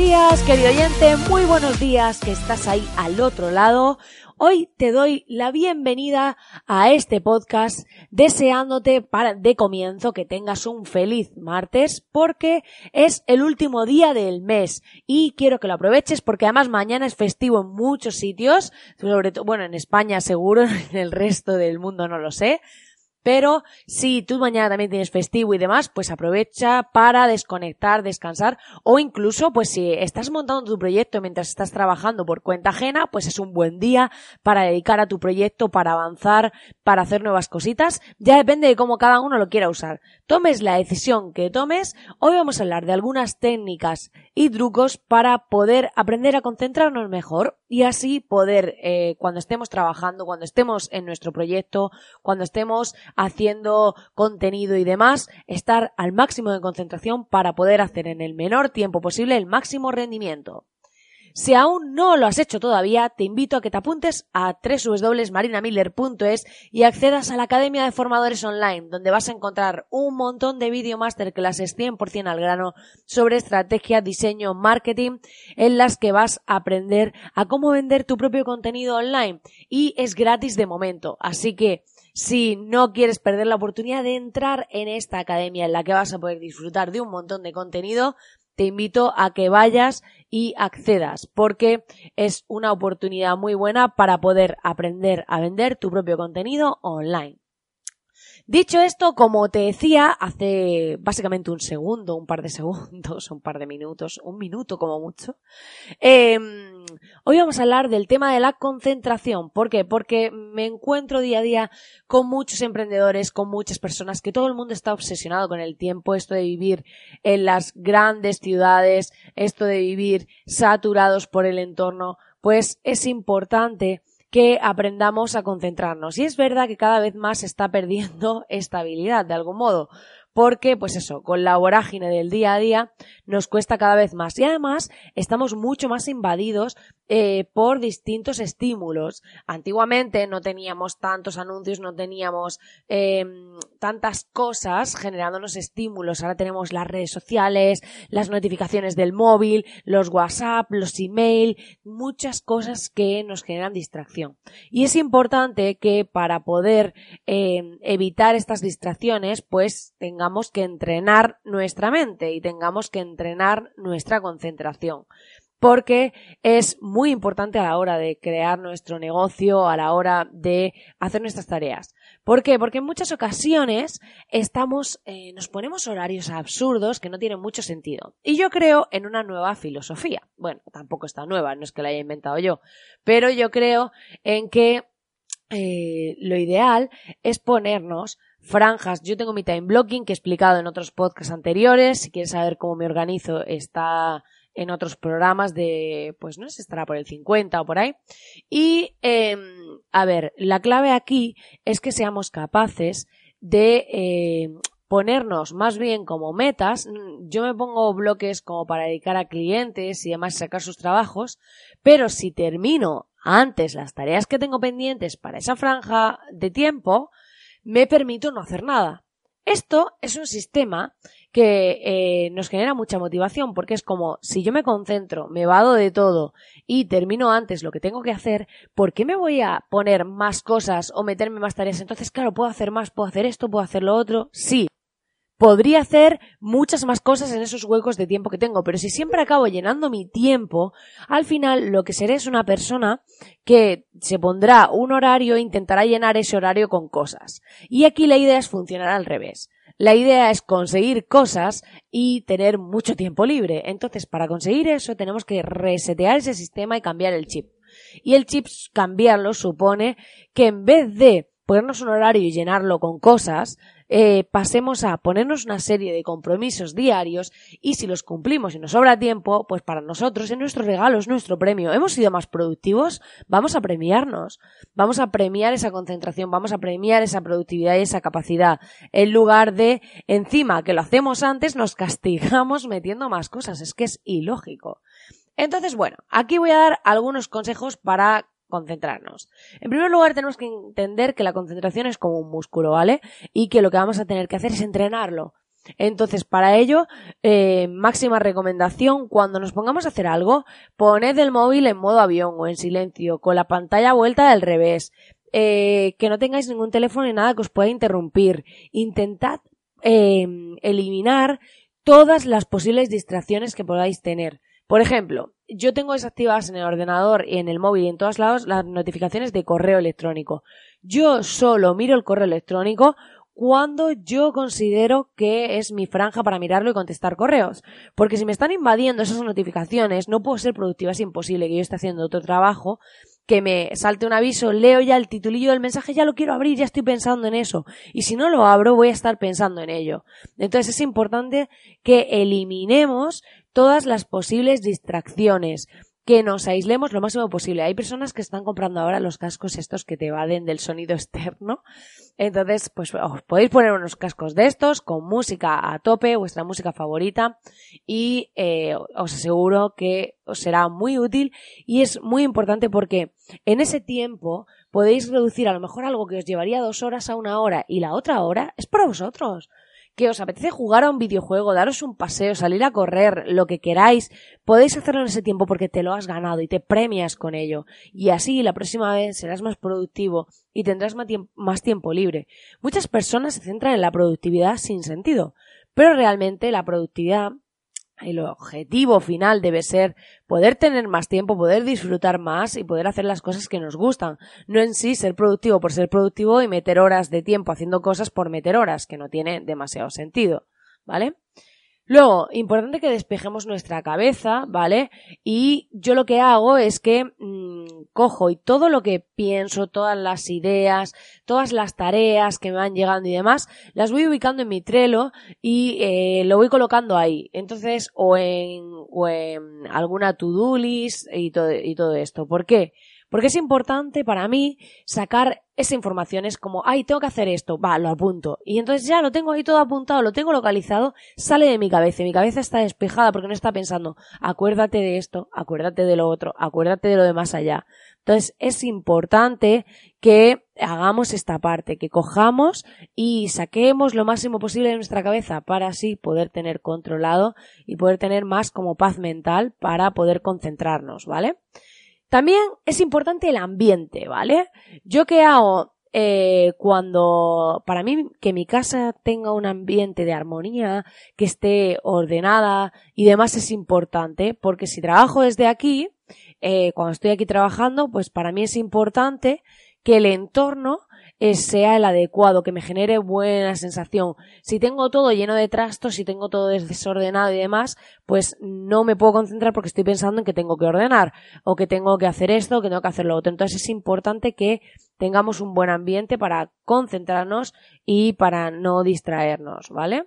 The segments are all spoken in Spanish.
Días, querido oyente, muy buenos días que estás ahí al otro lado. Hoy te doy la bienvenida a este podcast deseándote para de comienzo que tengas un feliz martes porque es el último día del mes y quiero que lo aproveches porque además mañana es festivo en muchos sitios, sobre todo, bueno, en España seguro, en el resto del mundo no lo sé. Pero si tú mañana también tienes festivo y demás, pues aprovecha para desconectar, descansar o incluso pues si estás montando tu proyecto mientras estás trabajando por cuenta ajena, pues es un buen día para dedicar a tu proyecto, para avanzar, para hacer nuevas cositas. Ya depende de cómo cada uno lo quiera usar. Tomes la decisión que tomes, hoy vamos a hablar de algunas técnicas y trucos para poder aprender a concentrarnos mejor y así poder, eh, cuando estemos trabajando, cuando estemos en nuestro proyecto, cuando estemos haciendo contenido y demás, estar al máximo de concentración para poder hacer en el menor tiempo posible el máximo rendimiento. Si aún no lo has hecho todavía, te invito a que te apuntes a www.marinamiller.es y accedas a la Academia de Formadores Online, donde vas a encontrar un montón de video masterclasses 100% al grano sobre estrategia, diseño, marketing, en las que vas a aprender a cómo vender tu propio contenido online. Y es gratis de momento, así que si no quieres perder la oportunidad de entrar en esta academia en la que vas a poder disfrutar de un montón de contenido, te invito a que vayas y accedas porque es una oportunidad muy buena para poder aprender a vender tu propio contenido online. Dicho esto, como te decía hace básicamente un segundo, un par de segundos, un par de minutos, un minuto como mucho, em, hoy vamos a hablar del tema de la concentración. ¿Por qué? Porque me encuentro día a día con muchos emprendedores, con muchas personas, que todo el mundo está obsesionado con el tiempo, esto de vivir en las grandes ciudades, esto de vivir saturados por el entorno, pues es importante que aprendamos a concentrarnos. Y es verdad que cada vez más se está perdiendo estabilidad de algún modo porque, pues eso, con la vorágine del día a día nos cuesta cada vez más y además estamos mucho más invadidos eh, por distintos estímulos. Antiguamente no teníamos tantos anuncios, no teníamos eh, tantas cosas generándonos estímulos. Ahora tenemos las redes sociales, las notificaciones del móvil, los WhatsApp, los email, muchas cosas que nos generan distracción. Y es importante que para poder eh, evitar estas distracciones, pues tengamos que entrenar nuestra mente y tengamos que entrenar nuestra concentración porque es muy importante a la hora de crear nuestro negocio, a la hora de hacer nuestras tareas. ¿Por qué? Porque en muchas ocasiones estamos, eh, nos ponemos horarios absurdos que no tienen mucho sentido. Y yo creo en una nueva filosofía. Bueno, tampoco está nueva, no es que la haya inventado yo, pero yo creo en que eh, lo ideal es ponernos franjas. Yo tengo mi time blocking que he explicado en otros podcasts anteriores. Si quieres saber cómo me organizo, está en otros programas de, pues no sé, estará por el 50 o por ahí. Y, eh, a ver, la clave aquí es que seamos capaces de eh, ponernos más bien como metas. Yo me pongo bloques como para dedicar a clientes y demás sacar sus trabajos, pero si termino antes las tareas que tengo pendientes para esa franja de tiempo, me permito no hacer nada. Esto es un sistema que eh, nos genera mucha motivación porque es como si yo me concentro, me vado de todo y termino antes lo que tengo que hacer, ¿por qué me voy a poner más cosas o meterme más tareas? Entonces, claro, puedo hacer más, puedo hacer esto, puedo hacer lo otro. Sí, podría hacer muchas más cosas en esos huecos de tiempo que tengo, pero si siempre acabo llenando mi tiempo, al final lo que seré es una persona que se pondrá un horario e intentará llenar ese horario con cosas. Y aquí la idea es funcionar al revés. La idea es conseguir cosas y tener mucho tiempo libre. Entonces, para conseguir eso tenemos que resetear ese sistema y cambiar el chip. Y el chip cambiarlo supone que en vez de ponernos un horario y llenarlo con cosas, eh, pasemos a ponernos una serie de compromisos diarios y si los cumplimos y nos sobra tiempo, pues para nosotros es nuestro regalo, es nuestro premio. ¿Hemos sido más productivos? Vamos a premiarnos. Vamos a premiar esa concentración, vamos a premiar esa productividad y esa capacidad. En lugar de, encima que lo hacemos antes, nos castigamos metiendo más cosas. Es que es ilógico. Entonces, bueno, aquí voy a dar algunos consejos para concentrarnos. En primer lugar, tenemos que entender que la concentración es como un músculo, ¿vale? Y que lo que vamos a tener que hacer es entrenarlo. Entonces, para ello, eh, máxima recomendación, cuando nos pongamos a hacer algo, poned el móvil en modo avión o en silencio, con la pantalla vuelta del revés, eh, que no tengáis ningún teléfono ni nada que os pueda interrumpir. Intentad eh, eliminar todas las posibles distracciones que podáis tener. Por ejemplo, yo tengo desactivadas en el ordenador y en el móvil y en todos lados las notificaciones de correo electrónico. Yo solo miro el correo electrónico cuando yo considero que es mi franja para mirarlo y contestar correos. Porque si me están invadiendo esas notificaciones, no puedo ser productiva, es imposible que yo esté haciendo otro trabajo, que me salte un aviso, leo ya el titulillo del mensaje, ya lo quiero abrir, ya estoy pensando en eso. Y si no lo abro, voy a estar pensando en ello. Entonces es importante que eliminemos todas las posibles distracciones, que nos aislemos lo máximo posible. Hay personas que están comprando ahora los cascos estos que te evaden del sonido externo. Entonces, pues os podéis poner unos cascos de estos con música a tope, vuestra música favorita, y eh, os aseguro que os será muy útil y es muy importante porque en ese tiempo podéis reducir a lo mejor algo que os llevaría dos horas a una hora y la otra hora es para vosotros que os apetece jugar a un videojuego, daros un paseo, salir a correr, lo que queráis, podéis hacerlo en ese tiempo porque te lo has ganado y te premias con ello. Y así la próxima vez serás más productivo y tendrás más tiempo libre. Muchas personas se centran en la productividad sin sentido, pero realmente la productividad el objetivo final debe ser poder tener más tiempo, poder disfrutar más y poder hacer las cosas que nos gustan. No en sí ser productivo por ser productivo y meter horas de tiempo haciendo cosas por meter horas, que no tiene demasiado sentido. ¿Vale? Luego, importante que despejemos nuestra cabeza, ¿vale? Y yo lo que hago es que mmm, cojo y todo lo que pienso, todas las ideas, todas las tareas que me van llegando y demás, las voy ubicando en mi Trello y eh, lo voy colocando ahí. Entonces, o en, o en alguna to-do list y todo, y todo esto. ¿Por qué? Porque es importante para mí sacar esa información. Es como, ay, tengo que hacer esto, va, lo apunto. Y entonces ya lo tengo ahí todo apuntado, lo tengo localizado, sale de mi cabeza. Y mi cabeza está despejada porque no está pensando, acuérdate de esto, acuérdate de lo otro, acuérdate de lo de más allá. Entonces es importante que hagamos esta parte, que cojamos y saquemos lo máximo posible de nuestra cabeza para así poder tener controlado y poder tener más como paz mental para poder concentrarnos, ¿vale? También es importante el ambiente, ¿vale? Yo qué hago eh, cuando, para mí, que mi casa tenga un ambiente de armonía, que esté ordenada y demás es importante, porque si trabajo desde aquí, eh, cuando estoy aquí trabajando, pues para mí es importante que el entorno sea el adecuado, que me genere buena sensación. Si tengo todo lleno de trastos, si tengo todo desordenado y demás, pues no me puedo concentrar porque estoy pensando en que tengo que ordenar, o que tengo que hacer esto, o que tengo que hacer lo otro. Entonces es importante que tengamos un buen ambiente para concentrarnos y para no distraernos, ¿vale?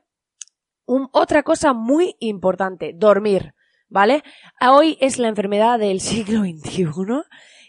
otra cosa muy importante, dormir, ¿vale? Hoy es la enfermedad del siglo XXI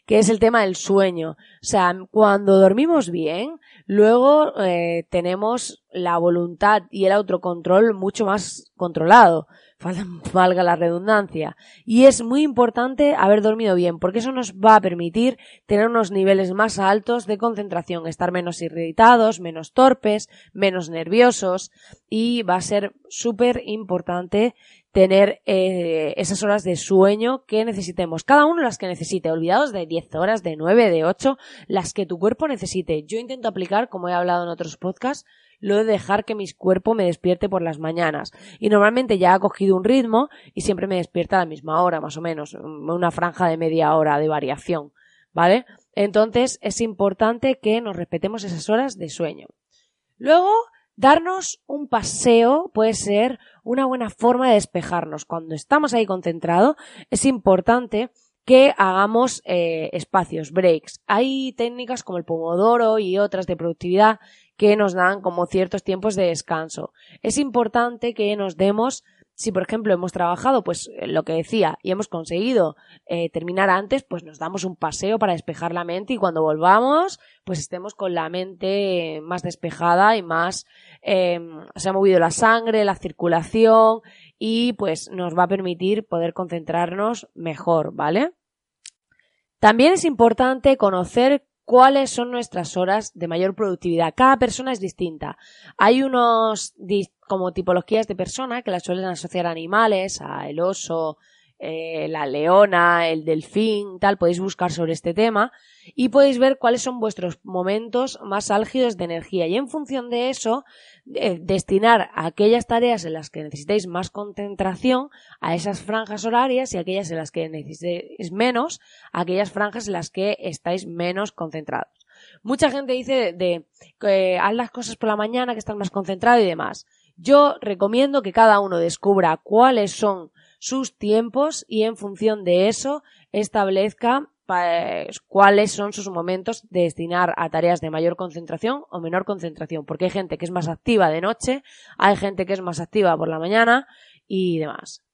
que es el tema del sueño. O sea, cuando dormimos bien, luego eh, tenemos la voluntad y el autocontrol mucho más controlado. Valga la redundancia. Y es muy importante haber dormido bien, porque eso nos va a permitir tener unos niveles más altos de concentración, estar menos irritados, menos torpes, menos nerviosos, y va a ser súper importante tener eh, esas horas de sueño que necesitemos. Cada uno las que necesite. Olvidados de 10 horas, de 9, de 8, las que tu cuerpo necesite. Yo intento aplicar, como he hablado en otros podcasts, lo de dejar que mi cuerpo me despierte por las mañanas. Y normalmente ya ha cogido un ritmo y siempre me despierta a la misma hora, más o menos. Una franja de media hora de variación. ¿Vale? Entonces es importante que nos respetemos esas horas de sueño. Luego, darnos un paseo puede ser una buena forma de despejarnos. Cuando estamos ahí concentrados, es importante que hagamos eh, espacios, breaks. Hay técnicas como el pomodoro y otras de productividad que nos dan como ciertos tiempos de descanso. Es importante que nos demos si por ejemplo hemos trabajado, pues eh, lo que decía, y hemos conseguido eh, terminar antes, pues nos damos un paseo para despejar la mente y cuando volvamos, pues estemos con la mente más despejada y más, eh, se ha movido la sangre, la circulación y pues nos va a permitir poder concentrarnos mejor, ¿vale? También es importante conocer cuáles son nuestras horas de mayor productividad. Cada persona es distinta. Hay unos como tipologías de persona que las suelen asociar a animales, a el oso, eh, la leona, el delfín, tal, podéis buscar sobre este tema y podéis ver cuáles son vuestros momentos más álgidos de energía y en función de eso eh, destinar aquellas tareas en las que necesitéis más concentración a esas franjas horarias y aquellas en las que necesitéis menos a aquellas franjas en las que estáis menos concentrados. Mucha gente dice de, que haz las cosas por la mañana que estás más concentrado y demás. Yo recomiendo que cada uno descubra cuáles son sus tiempos y en función de eso establezca cuáles son sus momentos de destinar a tareas de mayor concentración o menor concentración, porque hay gente que es más activa de noche, hay gente que es más activa por la mañana y demás.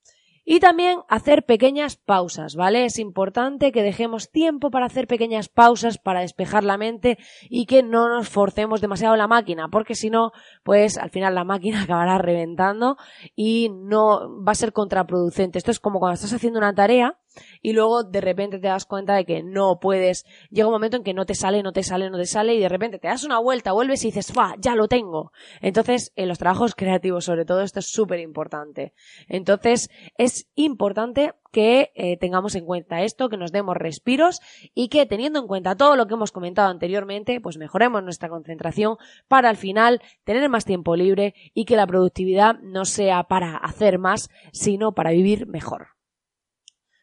Y también hacer pequeñas pausas, ¿vale? Es importante que dejemos tiempo para hacer pequeñas pausas para despejar la mente y que no nos forcemos demasiado la máquina, porque si no, pues al final la máquina acabará reventando y no va a ser contraproducente. Esto es como cuando estás haciendo una tarea y luego de repente te das cuenta de que no puedes, llega un momento en que no te sale, no te sale, no te sale y de repente te das una vuelta, vuelves y dices, ¡fa! Ya lo tengo. Entonces, en los trabajos creativos sobre todo esto es súper importante. Entonces, es importante que eh, tengamos en cuenta esto, que nos demos respiros y que teniendo en cuenta todo lo que hemos comentado anteriormente, pues mejoremos nuestra concentración para al final tener más tiempo libre y que la productividad no sea para hacer más, sino para vivir mejor.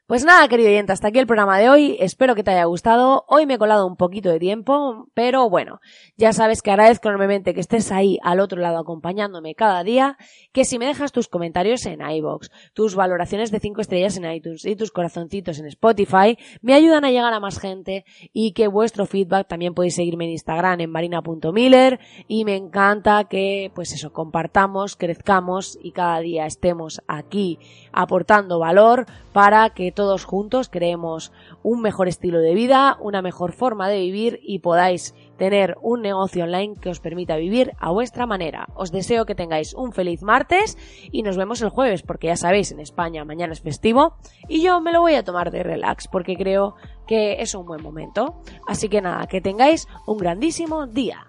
Pues nada, querido oyente, hasta aquí el programa de hoy. Espero que te haya gustado. Hoy me he colado un poquito de tiempo, pero bueno, ya sabes que agradezco enormemente que estés ahí al otro lado acompañándome cada día, que si me dejas tus comentarios en iBox, tus valoraciones de 5 estrellas en iTunes y tus corazoncitos en Spotify, me ayudan a llegar a más gente y que vuestro feedback también podéis seguirme en Instagram en marina.miller y me encanta que pues eso, compartamos, crezcamos y cada día estemos aquí aportando valor para que todos juntos creemos un mejor estilo de vida, una mejor forma de vivir y podáis tener un negocio online que os permita vivir a vuestra manera. Os deseo que tengáis un feliz martes y nos vemos el jueves porque ya sabéis, en España mañana es festivo y yo me lo voy a tomar de relax porque creo que es un buen momento. Así que nada, que tengáis un grandísimo día.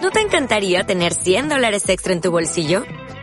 ¿No te encantaría tener 100 dólares extra en tu bolsillo?